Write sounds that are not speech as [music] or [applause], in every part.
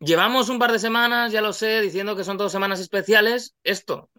Llevamos un par de semanas, ya lo sé, diciendo que son todas semanas especiales. Esto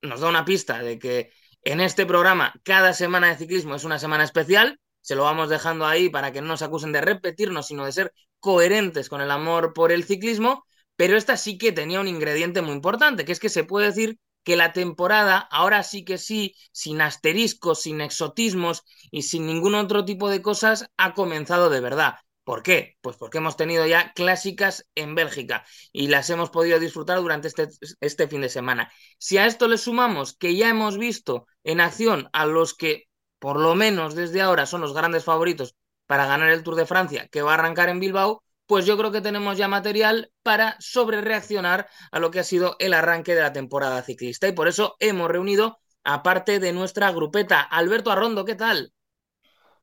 nos da una pista de que en este programa cada semana de ciclismo es una semana especial. Se lo vamos dejando ahí para que no nos acusen de repetirnos, sino de ser coherentes con el amor por el ciclismo. Pero esta sí que tenía un ingrediente muy importante, que es que se puede decir que la temporada, ahora sí que sí, sin asteriscos, sin exotismos y sin ningún otro tipo de cosas, ha comenzado de verdad. ¿Por qué? Pues porque hemos tenido ya clásicas en Bélgica y las hemos podido disfrutar durante este, este, fin de semana. Si a esto le sumamos que ya hemos visto en acción a los que, por lo menos desde ahora, son los grandes favoritos para ganar el Tour de Francia, que va a arrancar en Bilbao, pues yo creo que tenemos ya material para sobrereaccionar a lo que ha sido el arranque de la temporada ciclista. Y por eso hemos reunido a parte de nuestra grupeta. Alberto Arrondo, ¿qué tal?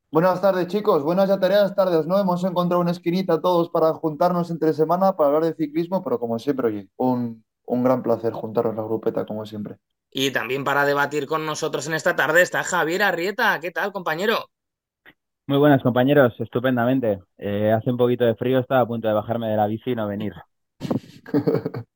Buenas tardes, chicos. Buenas ya tareas tardes, ¿no? Hemos encontrado una esquinita todos para juntarnos entre semana para hablar de ciclismo, pero como siempre, oye, un, un gran placer juntarnos la grupeta, como siempre. Y también para debatir con nosotros en esta tarde está Javier Arrieta. ¿Qué tal, compañero? Muy buenas, compañeros. Estupendamente. Eh, hace un poquito de frío, estaba a punto de bajarme de la bici y no venir. [laughs]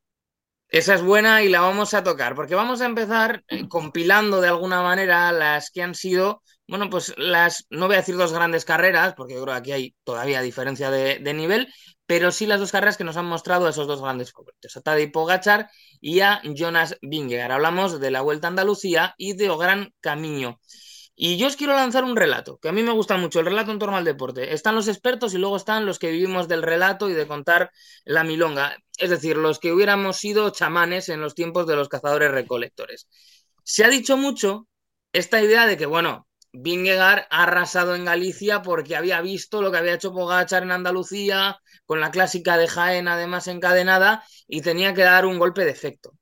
Esa es buena y la vamos a tocar, porque vamos a empezar eh, compilando de alguna manera las que han sido, bueno, pues las, no voy a decir dos grandes carreras, porque yo creo que aquí hay todavía diferencia de, nivel, pero sí las dos carreras que nos han mostrado esos dos grandes favoritos, a Tadej Pogachar y a Jonas Vingegaard. Hablamos de la Vuelta a Andalucía y de Gran Camino. Y yo os quiero lanzar un relato, que a mí me gusta mucho, el relato en torno al deporte. Están los expertos y luego están los que vivimos del relato y de contar la milonga, es decir, los que hubiéramos sido chamanes en los tiempos de los cazadores recolectores. Se ha dicho mucho esta idea de que, bueno, Vingegaard ha arrasado en Galicia porque había visto lo que había hecho Pogachar en Andalucía, con la clásica de Jaén además encadenada, y tenía que dar un golpe de efecto.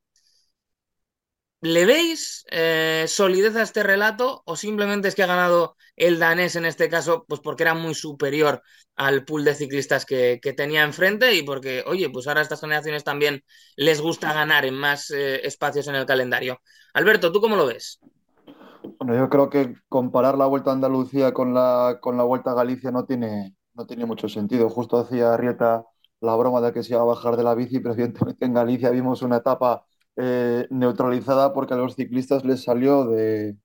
¿Le veis eh, solidez a este relato o simplemente es que ha ganado el danés en este caso pues porque era muy superior al pool de ciclistas que, tenía enfrente y porque, oye, pues ahora a estas generaciones también les gusta ganar en más eh, espacios en el calendario? Alberto, ¿tú cómo lo ves? Bueno, yo creo que comparar la Vuelta a Andalucía con la, con la Vuelta a Galicia no tiene, no tiene mucho sentido. Justo hacía Rieta la broma de que se iba a bajar de la bici, pero evidentemente en Galicia vimos una etapa eh, neutralizada porque a los ciclistas les salió de,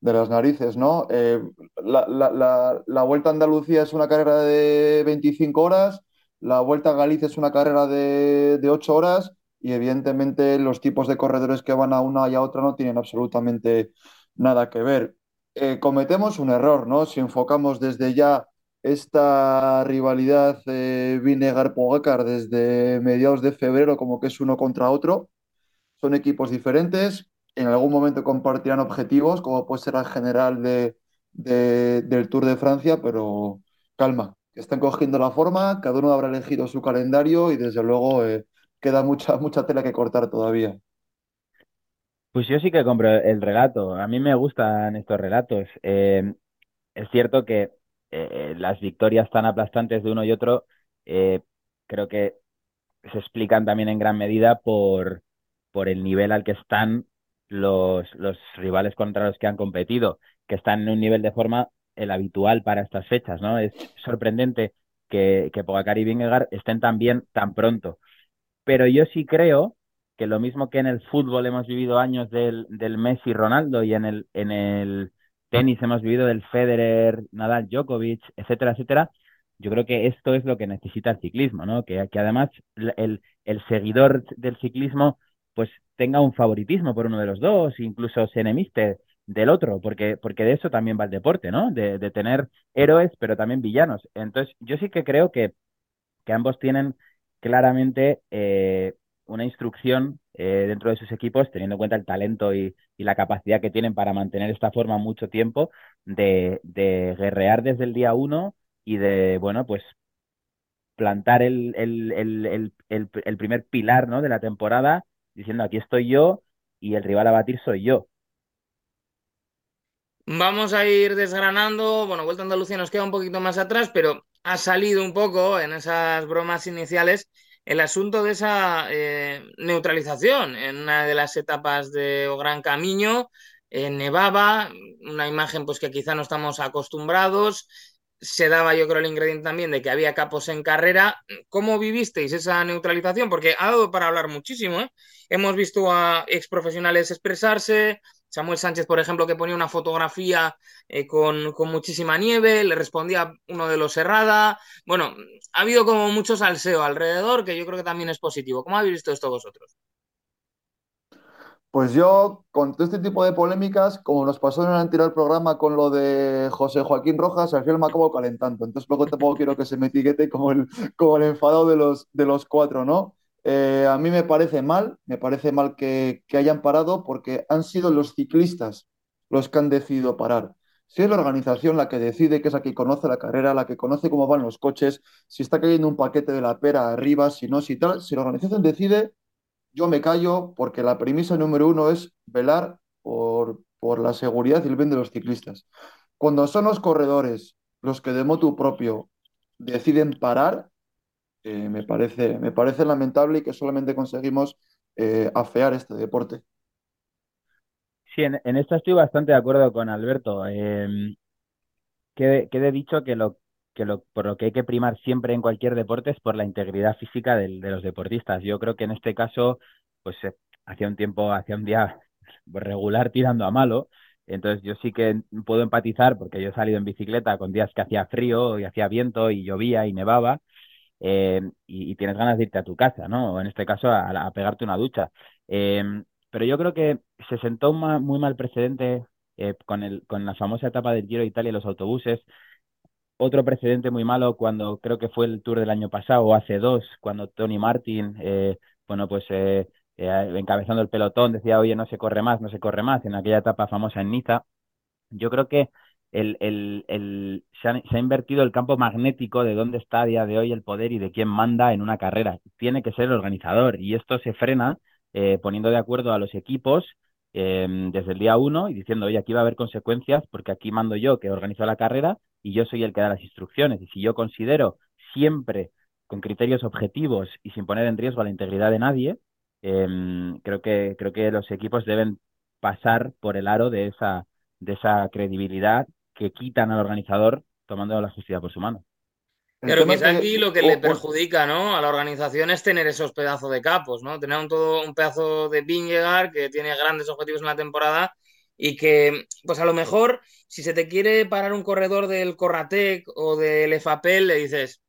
las narices, ¿no? Eh, la, Vuelta a Andalucía es una carrera de 25 horas, la Vuelta a Galicia es una carrera de, de 8 horas y evidentemente los tipos de corredores que van a una y a otra no tienen absolutamente nada que ver. Eh, cometemos un error, ¿no? Si enfocamos desde ya esta rivalidad eh, Vinegar-Pogacar desde mediados de febrero como que es uno contra otro, son equipos diferentes, en algún momento compartirán objetivos, como puede ser el general de, del Tour de Francia, pero calma, están cogiendo la forma, cada uno habrá elegido su calendario y desde luego eh, queda mucha, mucha tela que cortar todavía. Pues yo sí que compro el relato, a mí me gustan estos relatos. Eh, es cierto que eh, las victorias tan aplastantes de uno y otro creo que se explican también en gran medida por, por el nivel al que están los, los rivales contra los que han competido, que están en un nivel de forma el habitual para estas fechas, ¿no? Es sorprendente que, que Pogacar y Vingegaard estén tan bien tan pronto. Pero yo sí creo que lo mismo que en el fútbol hemos vivido años del, del Messi Ronaldo y en el, en el tenis hemos vivido del Federer, Nadal, Djokovic, etcétera, etcétera, yo creo que esto es lo que necesita el ciclismo, ¿no? Que, que además el, el seguidor del ciclismo pues tenga un favoritismo por uno de los dos, incluso se enemiste del otro, porque, porque de eso también va el deporte, ¿no? De, de tener héroes, pero también villanos. Entonces, yo sí que creo que, que ambos tienen claramente eh, una instrucción eh, dentro de sus equipos, teniendo en cuenta el talento y, la capacidad que tienen para mantener esta forma mucho tiempo, de, guerrear desde el día uno y de, bueno, pues plantar el, el, primer pilar ¿no? de la temporada diciendo aquí estoy yo y el rival a batir soy yo. Vamos a ir desgranando. Bueno, Vuelta a Andalucía nos queda un poquito más atrás, pero ha salido un poco en esas bromas iniciales el asunto de esa eh, neutralización en una de las etapas de Gran Camino. nevaba, una imagen pues que quizá no estamos acostumbrados. se daba, yo creo, el ingrediente también de que había capos en carrera. ¿Cómo vivisteis esa neutralización? Porque ha dado para hablar muchísimo. ¿eh? Hemos visto a ex profesionales expresarse. Samuel Sánchez, por ejemplo, que ponía una fotografía eh, con, muchísima nieve, le respondía uno de los Herrada. Bueno, ha habido como mucho salseo alrededor, que yo creo que también es positivo. ¿Cómo habéis visto esto vosotros? Pues yo, con todo este tipo de polémicas, como nos pasó en el anterior programa con lo de José Joaquín Rojas, al final me acabo calentando. Entonces, luego tampoco quiero que se me etiquete como el, como el enfadado de los, de los cuatro, ¿no? Eh, a mí me parece mal, me parece mal que, hayan parado porque han sido los ciclistas los que han decidido parar. Si es la organización la que decide, que es la que conoce la carrera, la que conoce cómo van los coches, si está cayendo un paquete de la pera arriba, si no, si tal, si la organización decide, yo me callo porque la premisa número uno es velar por, por la seguridad y el bien de los ciclistas. Cuando son los corredores los que de motu propio deciden parar, eh, me, parece, me parece lamentable y que solamente conseguimos eh, afear este deporte. Sí, en, en, esto estoy bastante de acuerdo con Alberto. Eh, quede, quede dicho que lo que lo, por lo que hay que primar siempre en cualquier deporte es por la integridad física del, de los deportistas. Yo creo que en este caso, pues eh, hacía un tiempo, hacía un día [laughs] regular tirando a malo. Entonces yo sí que puedo empatizar porque yo he salido en bicicleta con días que hacía frío y hacía viento y llovía y nevaba eh, y, tienes ganas de irte a tu casa, ¿no? O en este caso a, a pegarte una ducha. Eh, pero yo creo que se sentó un muy mal precedente eh, con, el, con la famosa etapa del Giro de Italia y los autobuses otro precedente muy malo cuando creo que fue el Tour del año pasado o hace dos, cuando Tony Martin, eh, bueno, pues eh, encabezando el pelotón decía, oye, no se corre más, no se corre más, en aquella etapa famosa en Niza. Yo creo que el, se, ha, se, ha, invertido el campo magnético de dónde está a día de hoy el poder y de quién manda en una carrera. Tiene que ser el organizador y esto se frena eh, poniendo de acuerdo a los equipos eh, desde el día uno y diciendo, oye, aquí va a haber consecuencias porque aquí mando yo que organizo la carrera y yo soy el que da las instrucciones. Y si yo considero siempre con criterios objetivos y sin poner en riesgo la integridad de nadie, eh, creo que creo que los equipos deben pasar por el aro de esa de esa credibilidad que quitan al organizador tomando la justicia por su mano. Pero quizá aquí lo que le perjudica ¿no? a la organización es tener esos pedazos de capos, ¿no? Tener un, todo un pedazo de Vingegaard que tiene grandes objetivos en la temporada y que, pues a lo mejor, si se te quiere parar un corredor del Corratec o del EFAPEL, le dices,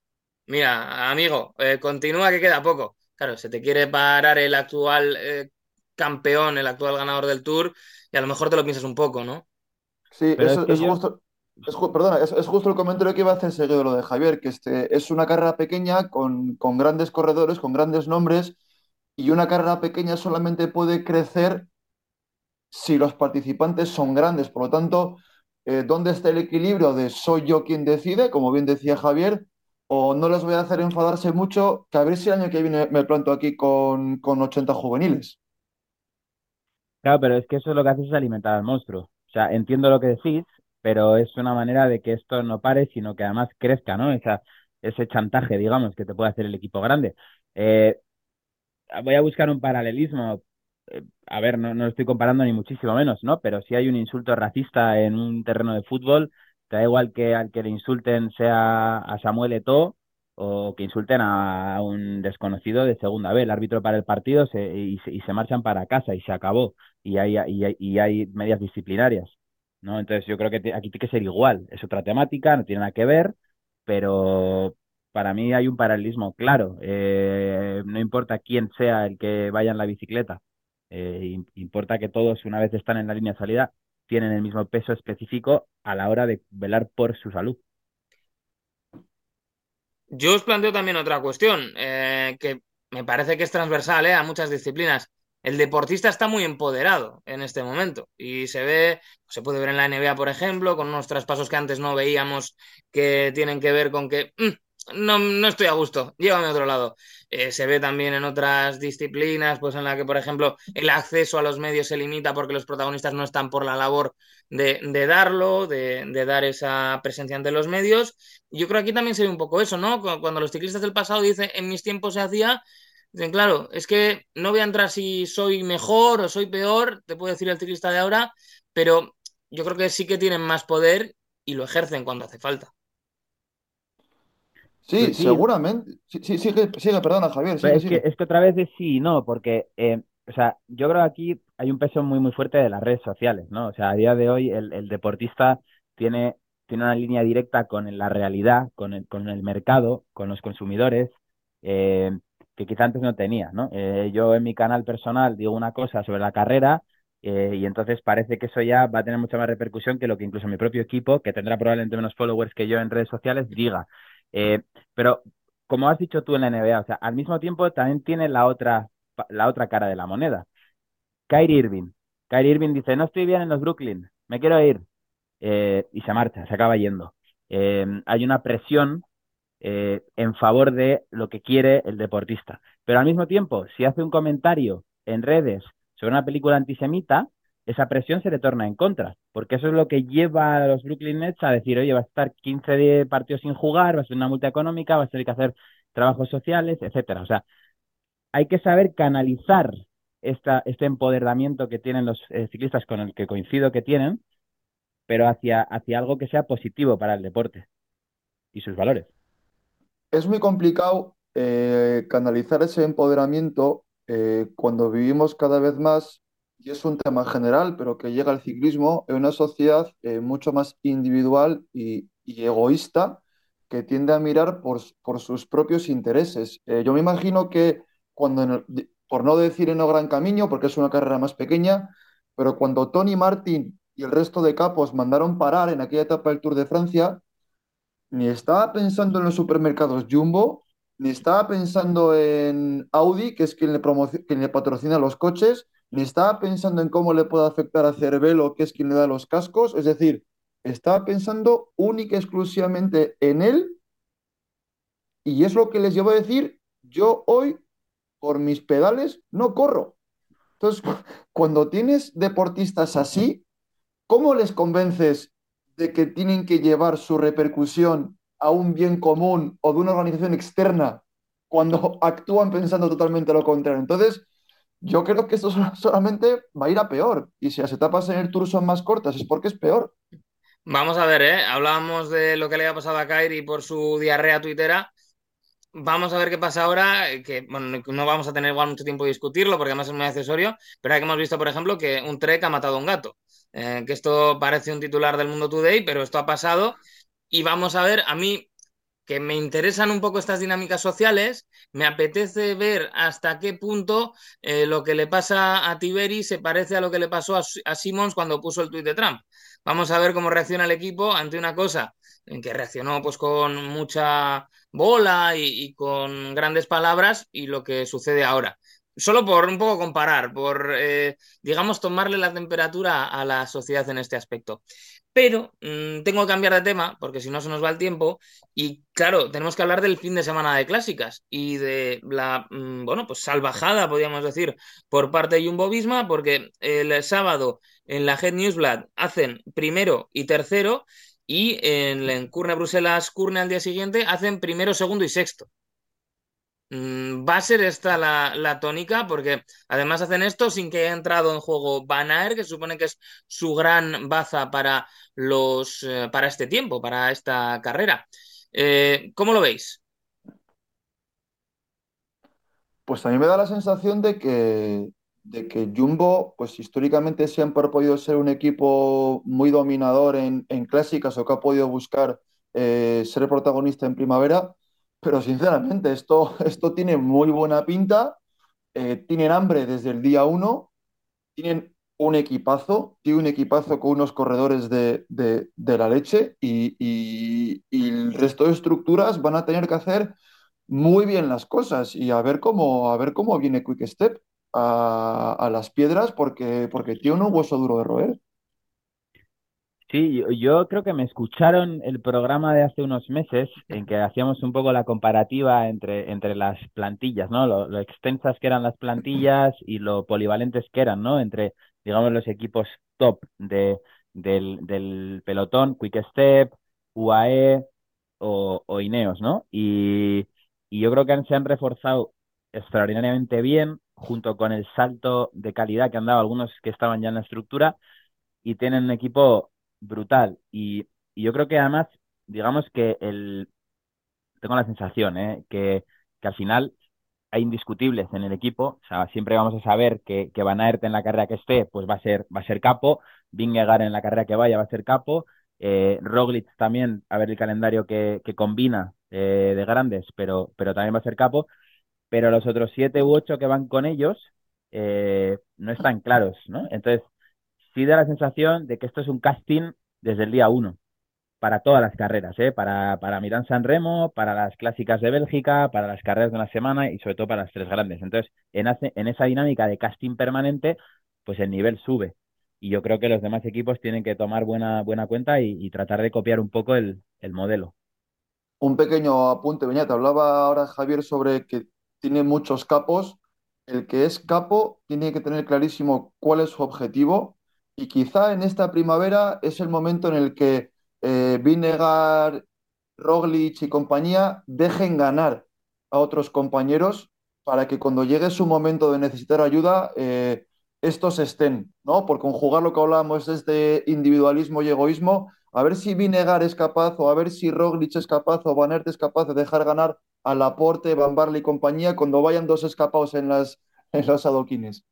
mira, amigo, eh, continúa que queda poco. Claro, se te quiere parar el actual eh, campeón, el actual ganador del Tour, y a lo mejor te lo piensas un poco, ¿no? Sí, es, que es yo... justo... Es, perdona, es, justo el comentario que iba a hacer seguido lo de Javier, que este, es una carrera pequeña con, con grandes corredores, con grandes nombres, y una carrera pequeña solamente puede crecer si los participantes son grandes. Por lo tanto, eh, ¿dónde está el equilibrio de soy yo quien decide, como bien decía Javier, o no les voy a hacer enfadarse mucho, que a ver si el año que viene me planto aquí con, con 80 juveniles? Claro, pero es que eso es lo que hace es alimentar al monstruo. Sea, entiendo lo que decís, pero es una manera de que esto no pare, sino que además crezca, ¿no? Esa, ese chantaje, digamos, que te puede hacer el equipo grande. Eh, voy a buscar un paralelismo a ver, no, no estoy comparando ni muchísimo menos, ¿no? Pero si hay un insulto racista en un terreno de fútbol, da igual que al que le insulten sea a Samuel Eto'o o que insulten a un desconocido de segunda vez. El árbitro para el partido se, y, se, y, se, marchan para casa y se acabó. Y hay, y hay, y hay medidas disciplinarias, ¿no? Entonces yo creo que aquí tiene que ser igual. Es otra temática, no tiene nada que ver, pero para mí hay un paralelismo claro. Eh, no importa quién sea el que vaya en la bicicleta, eh, importa que todos, una vez están en la línea de salida, tienen el mismo peso específico a la hora de velar por su salud. Yo os planteo también otra cuestión, eh, que me parece que es transversal eh, a muchas disciplinas. El deportista está muy empoderado en este momento y se ve, se puede ver en la NBA, por ejemplo, con unos traspasos que antes no veíamos que tienen que ver con que mmm, no, no estoy a gusto, llévame a otro lado. Eh, se ve también en otras disciplinas, pues en la que, por ejemplo, el acceso a los medios se limita porque los protagonistas no están por la labor de, de darlo, de, de, dar esa presencia ante los medios. Yo creo que aquí también se ve un poco eso, ¿no? Cuando los ciclistas del pasado dicen, en mis tiempos se hacía, dicen, claro, es que no voy a entrar si soy mejor o soy peor, te puede decir el ciclista de ahora, pero yo creo que sí que tienen más poder y lo ejercen cuando hace falta. Sí, sí, seguramente. Sí, sí, sigue, sigue, perdona, Javier, sigue, es que, sigue. es que otra vez es sí y no, porque, eh, o sea, yo creo que aquí hay un peso muy, muy fuerte de las redes sociales, ¿no? O sea, a día de hoy el, el deportista tiene, tiene una línea directa con la realidad, con el, con el mercado, con los consumidores, eh, que quizá antes no tenía, ¿no? Eh, yo en mi canal personal digo una cosa sobre la carrera eh, y entonces parece que eso ya va a tener mucha más repercusión que lo que incluso mi propio equipo, que tendrá probablemente menos followers que yo en redes sociales, diga. Eh, pero como has dicho tú en la NBA, o sea, al mismo tiempo también tiene la otra, la otra cara de la moneda. Kyrie Irving. Kyrie Irving dice, no estoy bien en los Brooklyn, me quiero ir. Eh, y se marcha, se acaba yendo. Eh, hay una presión eh, en favor de lo que quiere el deportista. Pero al mismo tiempo, si hace un comentario en redes sobre una película antisemita, esa presión se le torna en contra, porque eso es lo que lleva a los Brooklyn Nets a decir, oye, va a estar 15 partidos sin jugar, va a ser una multa económica, va a tener que hacer trabajos sociales, etcétera. O sea, hay que saber canalizar esta, este empoderamiento que tienen los eh, ciclistas con el que coincido que tienen, pero hacia, hacia algo que sea positivo para el deporte y sus valores. Es muy complicado eh, canalizar ese empoderamiento eh, cuando vivimos cada vez más, y es un tema general, pero que llega al ciclismo en una sociedad eh, mucho más individual y, egoísta que tiende a mirar por, por sus propios intereses. Eh, yo me imagino que cuando, por no decir en el Gran Camino, porque es una carrera más pequeña, pero cuando Tony Martin y el resto de capos mandaron parar en aquella etapa del Tour de Francia, ni estaba pensando en los supermercados Jumbo, ni estaba pensando en Audi, que es quien le, quien le patrocina los coches, ni estaba pensando en cómo le puede afectar a Cervelo, que es quien le da los cascos. Es decir, estaba pensando única y exclusivamente en él, y es lo que les llevo a decir, yo hoy, por mis pedales, no corro. Entonces, cuando tienes deportistas así, ¿Cómo les convences de que tienen que llevar su repercusión a un bien común o de una organización externa cuando actúan pensando totalmente lo contrario? Entonces, yo creo que esto [laughs] solamente va a ir a peor. Y si las etapas en el Tour son más cortas, es porque es peor. Vamos a ver, ¿eh? Hablábamos de lo que le había pasado a Kyrie por su diarrea tuitera. Vamos a ver qué pasa ahora, que bueno, no vamos a tener igual mucho tiempo de discutirlo porque además es muy accesorio, pero aquí hemos visto, por ejemplo, que un Trek ha matado a un gato. Eh, que esto parece un titular del Mundo Today, pero esto ha pasado y vamos a ver, a mí que me interesan un poco estas dinámicas sociales, me apetece ver hasta qué punto eh, lo que le pasa a Tiberi se parece a lo que le pasó a, a Simmons cuando puso el tuit de Trump. Vamos a ver cómo reacciona el equipo ante una cosa en que reaccionó pues con mucha bola y, con grandes palabras y lo que sucede ahora. Solo por un poco comparar, por, eh, digamos, tomarle la temperatura a la sociedad en este aspecto. Pero mmm, tengo que cambiar de tema, porque si no se nos va el tiempo. Y claro, tenemos que hablar del fin de semana de clásicas y de la, mmm, bueno, pues salvajada, podríamos decir, por parte de Jumbo Visma, porque el sábado en la Head Newsblad hacen primero y tercero, y en, en Curne Bruselas Curne al día siguiente hacen primero, segundo y sexto. Mm, Va a ser esta la, la tónica, porque además hacen esto sin que haya entrado en juego Van Aert, que supone que es su gran baza para los eh, para este tiempo, para esta carrera. Eh, ¿cómo lo veis? Pues a mí me da la sensación de que, de que Jumbo, pues históricamente siempre ha podido ser un equipo muy dominador en, en clásicas o que ha podido buscar eh, ser protagonista en primavera, pero sinceramente esto, [laughs] esto tiene muy buena pinta, eh, tienen hambre desde el día uno, tienen un equipazo, tiene un equipazo con unos corredores de, de- la leche y, y- y el resto de estructuras van a tener que hacer muy bien las cosas y a ver cómo, a ver cómo viene Quick Step a, a las piedras porque, porque tiene un hueso duro de roer. Sí, yo, creo que me escucharon el programa de hace unos meses en que hacíamos un poco la comparativa entre, entre las plantillas, ¿no? Lo, extensas que eran las plantillas y lo polivalentes que eran, ¿no? Entre, digamos, los equipos top de, del, pelotón, Quick Step, UAE o, o Ineos, ¿no? Y, y yo creo que se han reforzado extraordinariamente bien, junto con el salto de calidad que han dado algunos que estaban ya en la estructura y tienen un equipo brutal. Y, y yo creo que además, digamos que el tengo la sensación ¿eh? que, que al final hay indiscutibles en el equipo. O sea, siempre vamos a saber que, que Van Aert en la carrera que esté, pues va a ser, va a ser capo. Vingegaard en la carrera que vaya va a ser capo. Eh, Roglic también, a ver el calendario que, que combina eh, de grandes, pero, pero también va a ser capo. Pero los otros siete u ocho que van con ellos eh, no están claros, ¿no? Entonces, sí da la sensación de que esto es un casting desde el día uno para todas las carreras, ¿eh? para, para Milán San para las clásicas de Bélgica, para las carreras de una semana y sobre todo para las tres grandes. Entonces, en, en esa dinámica de casting permanente, pues el nivel sube. Y yo creo que los demás equipos tienen que tomar buena, buena cuenta y, tratar de copiar un poco el, el modelo. Un pequeño apunte, Beñat. Hablaba ahora Javier sobre que tiene muchos capos. El que es capo tiene que tener clarísimo cuál es su objetivo y quizá en esta primavera es el momento en el que eh, Vinegar, Roglic y compañía dejen ganar a otros compañeros para que cuando llegue su momento de necesitar ayuda, eh, estos estén, ¿no? Por conjugar lo que hablábamos es de individualismo y egoísmo, a ver si Vinegar es capaz, o a ver si Roglic es capaz, o Van Aert es capaz de dejar ganar a Laporte, Van Barley y compañía cuando vayan dos escapados en, las, en los adoquines.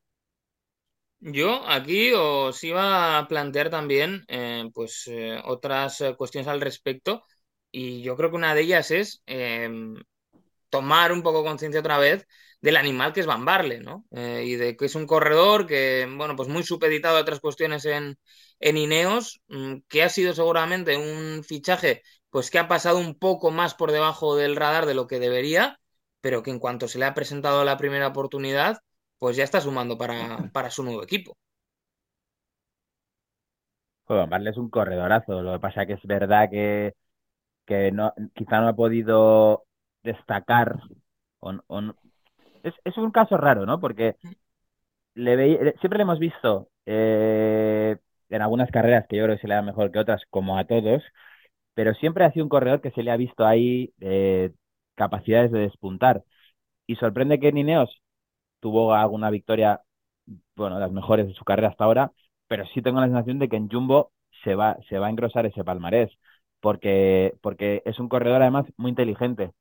Yo aquí os iba a plantear también eh, pues eh, otras eh, cuestiones al respecto y yo creo que una de ellas es em, tomar un poco conciencia otra vez del animal que es Van Barle, ¿no? y de que es un corredor que, bueno, pues muy supeditado a otras cuestiones en, en Ineos, mm, que ha sido seguramente un fichaje pues que ha pasado un poco más por debajo del radar de lo que debería, pero que en cuanto se le ha presentado la primera oportunidad, pues ya está sumando para, [laughs] para su nuevo equipo. Bueno, Barle es un corredorazo. Lo que pasa es que es verdad que, que no, quizá no ha podido destacar. es, es, un caso raro, ¿no? Porque le siempre le hemos visto eh, en algunas carreras que yo creo que se le da mejor que otras, como a todos, pero siempre ha sido un corredor que se le ha visto ahí eh, capacidades de despuntar. Y sorprende que Nineos tuvo alguna victoria, bueno, las mejores de su carrera hasta ahora, pero sí tengo la sensación de que en Jumbo se va, se va a engrosar ese palmarés, porque, porque es un corredor además muy inteligente.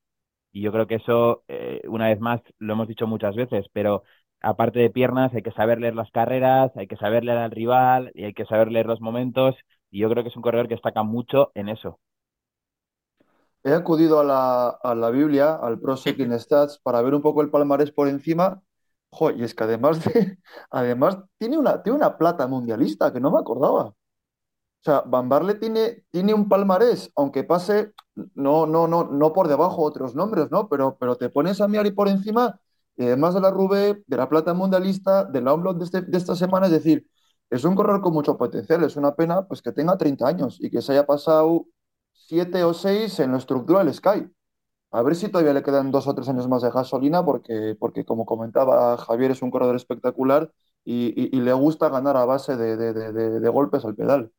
Y yo creo que eso, eh, una vez más, lo hemos dicho muchas veces, pero aparte de piernas, hay que saber leer las carreras, hay que saber leer al rival y hay que saber leer los momentos. Y yo creo que es un corredor que destaca mucho en eso. He acudido a la, a la Biblia, al Pro Cycling [laughs] Stats, para ver un poco el palmarés por encima y es que además de, [laughs] además tiene una, tiene una plata mundialista que no me acordaba. O sea, Van Barle tiene, tiene un palmarés, aunque pase, no, no, no, no por debajo otros nombres, ¿no? Pero, pero te pones a mirar y por encima, además de la Rubé, de la plata mundialista, de la Omlot de, este, de esta semana, es decir, es un corredor con mucho potencial. Es una pena pues, que tenga 30 años y que se haya pasado 7 o 6 en lo estructural Sky. A ver si todavía le quedan dos o tres años más de gasolina, porque, porque como comentaba Javier, es un corredor espectacular y, le gusta ganar a base de, golpes al pedal.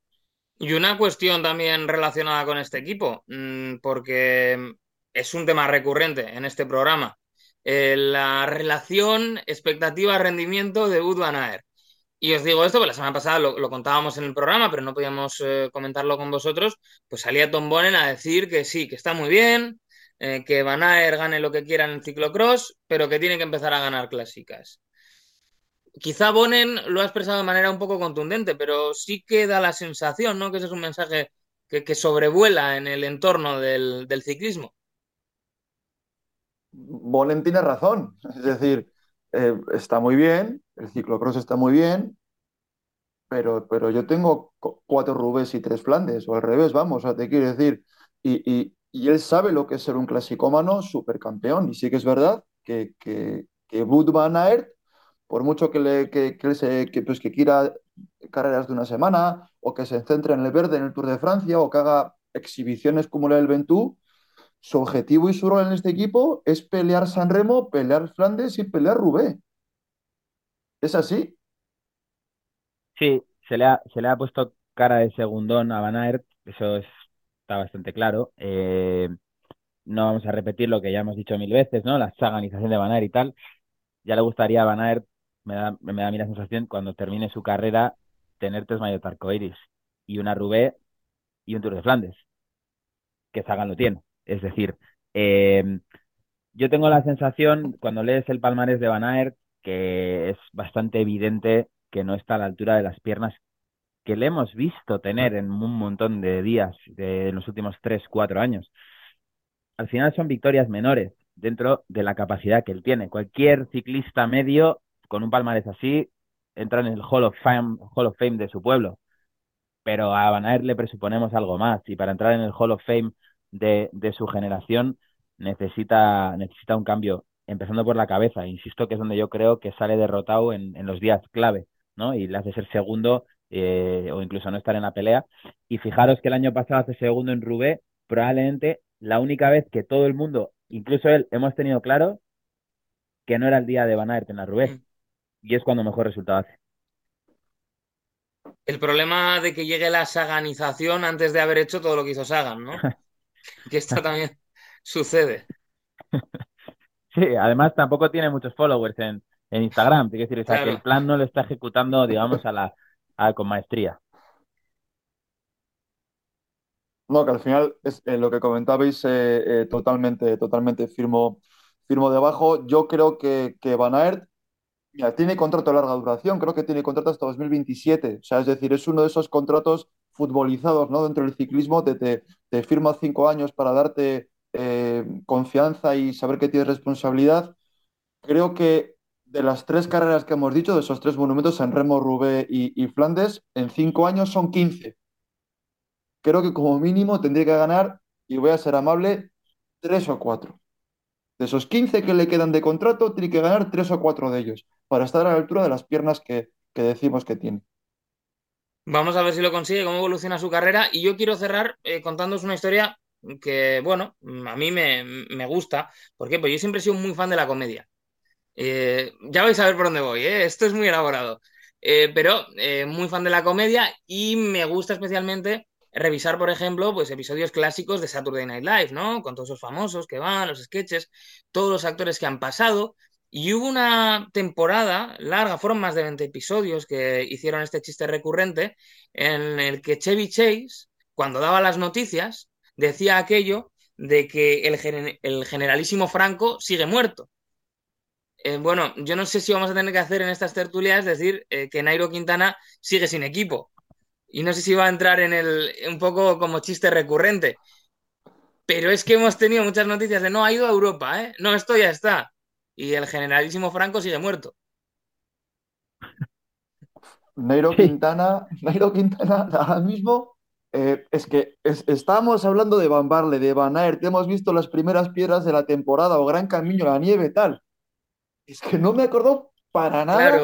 Y una cuestión también relacionada con este equipo, mm, porque es un tema recurrente en este programa, eh, la relación expectativa-rendimiento de Wood Van. Y os digo esto, porque la semana pasada lo, contábamos en el programa, pero no podíamos eh, comentarlo con vosotros, pues salía Tom Bonen a decir que sí, que está muy bien, eh, que Van Aert gane lo que quiera en el ciclocross, pero que tiene que empezar a ganar clásicas. Quizá Bonen lo ha expresado de manera un poco contundente, pero sí que da la sensación, ¿no? Que ese es un mensaje que, sobrevuela en el entorno del, ciclismo. Bonen tiene razón, es decir, eh, está muy bien, el ciclocross está muy bien, pero, pero yo tengo cuatro Rubés y tres Flandes, o al revés, vamos, te quiero decir, y él sabe lo que es ser un clasicómano supercampeón. Y sí que es verdad que, que, que Van Aert, por mucho que, le, que, él se, que, pues, que quiera carreras de una semana, o que se centre en el verde en el Tour de Francia, o que haga exhibiciones como la del Ventú, su objetivo y su rol en este equipo es pelear San Remo, pelear Flandes y pelear Roubaix. ¿Es así? Sí, se le ha, se le ha puesto cara de segundón a Van Aert, eso es está bastante claro. Eh, no vamos a repetir lo que ya hemos dicho mil veces, ¿no? La saganización de Van y tal. Ya le gustaría a Van me da, me da a mí la sensación, cuando termine su carrera, tener tres mayores arcoiris y una Rubé y un Tour de Flandes. Que Sagan lo tiene. Es decir, Eh, yo tengo la sensación, cuando lees el palmarés de Van que es bastante evidente que no está a la altura de las piernas que le hemos visto tener en un montón de días de, en los últimos tres, cuatro años. Al final son victorias menores dentro de la capacidad que él tiene. Cualquier ciclista medio con un palmarés así entra en el Hall of Fame, Hall of Fame de su pueblo. Pero a Van Aert le presuponemos algo más y para entrar en el Hall of Fame de, de su generación necesita, necesita un cambio, empezando por la cabeza. Insisto que es donde yo creo que sale derrotado en, en los días clave, ¿no? Y le hace ser segundo eh, o incluso no estar en la pelea. Y fijaros que el año pasado hace segundo en Rubé, probablemente la única vez que todo el mundo, incluso él, hemos tenido claro que no era el día de Van Aert en la Rubé. Mm. Y es cuando mejor resultado hace. El problema de que llegue la saganización antes de haber hecho todo lo que hizo Sagan, ¿no? [laughs] que esto también sucede. Sí, además tampoco tiene muchos followers en, en Instagram, decir, que el plan no lo está ejecutando, digamos, a la, con maestría. No, que al final es eh, lo que comentabais eh, eh, totalmente, totalmente firmo, firmo debajo. Yo creo que, que Van Aert tiene contrato de larga duración, creo que tiene contrato hasta 2027. O sea, es decir, es uno de esos contratos futbolizados ¿no? dentro del ciclismo, te, te, te firma cinco años para darte confianza y saber que tienes responsabilidad. Creo que de las tres carreras que hemos dicho, de esos tres monumentos, en Remo, Rubé y, Flandes, en cinco años son 15. Creo que como mínimo tendría que ganar, y voy a ser amable, tres o cuatro. De esos 15 que le quedan de contrato, tiene que ganar tres o cuatro de ellos, para estar a la altura de las piernas que, decimos que tiene. Vamos a ver si lo consigue, cómo evoluciona su carrera. Y yo quiero cerrar eh, una historia que, bueno, a mí me, me gusta. ¿Por qué? Pues yo siempre he sido muy fan de la comedia. Eh, ya vais a ver por dónde voy, ¿eh? esto es muy elaborado. Eh, pero muy fan de la comedia y me gusta especialmente revisar, por ejemplo, pues episodios clásicos de Saturday Night Live, ¿no? Con todos esos famosos que van, los sketches, todos los actores que han pasado. Y hubo una temporada larga, fueron más de 20 episodios que hicieron este chiste recurrente, en el que Chevy Chase, cuando daba las noticias, decía aquello de que el generalísimo Franco sigue muerto. Eh, bueno, yo no sé si vamos a tener que hacer en estas tertulias decir eh, que Nairo Quintana sigue sin equipo. Y no sé si va a entrar en el un poco como chiste recurrente. Pero es que hemos tenido muchas noticias de no ha ido a Europa, ¿eh? No, esto ya está. Y el generalísimo Franco sigue muerto. [laughs] Nairo Quintana, Nairo Quintana [laughs] ahora mismo eh, es que estamos hablando de Van Barle, de Van Aert, hemos visto las primeras piedras de la temporada o Gran Camino, la nieve, tal es que no me acuerdo para nada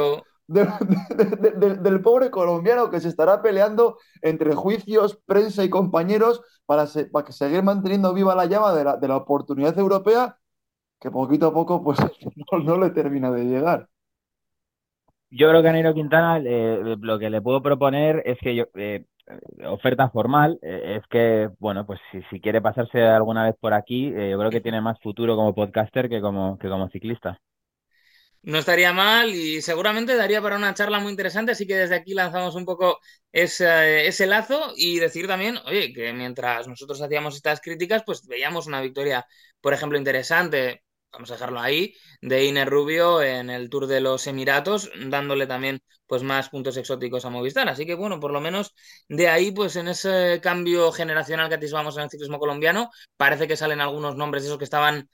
del pobre colombiano que se estará peleando entre juicios, prensa y compañeros para, para que seguir manteniendo viva la llama de la, de la oportunidad europea que poquito a poco pues [laughs] no, le termina de llegar. Yo creo que a Nero Quintana eh, lo que le puedo proponer es que yo, eh, oferta formal eh, es que, bueno, pues si, si, quiere pasarse alguna vez por aquí, yo creo que tiene más futuro como podcaster que como, que como ciclista. No estaría mal y seguramente daría para una charla muy interesante, así que desde aquí lanzamos un poco ese, ese, lazo y decir también, oye, que mientras nosotros hacíamos estas críticas, pues veíamos una victoria, por ejemplo, interesante, vamos a dejarlo ahí, de Iner Rubio en el Tour de los Emiratos, dándole también pues más puntos exóticos a Movistar. Así que bueno, por lo menos de ahí, pues en ese cambio generacional que atisbamos en el ciclismo colombiano, parece que salen algunos nombres esos que estaban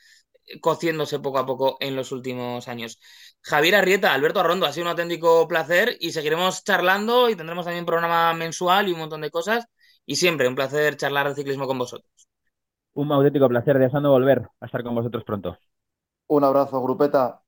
cociéndose poco a poco en los últimos años. Javier Arrieta, Alberto Arrondo, ha sido un auténtico placer y seguiremos charlando y tendremos también programa mensual y un montón de cosas. Y siempre un placer charlar de ciclismo con vosotros. Un auténtico placer, deseando volver a estar con vosotros pronto. Un abrazo, grupeta.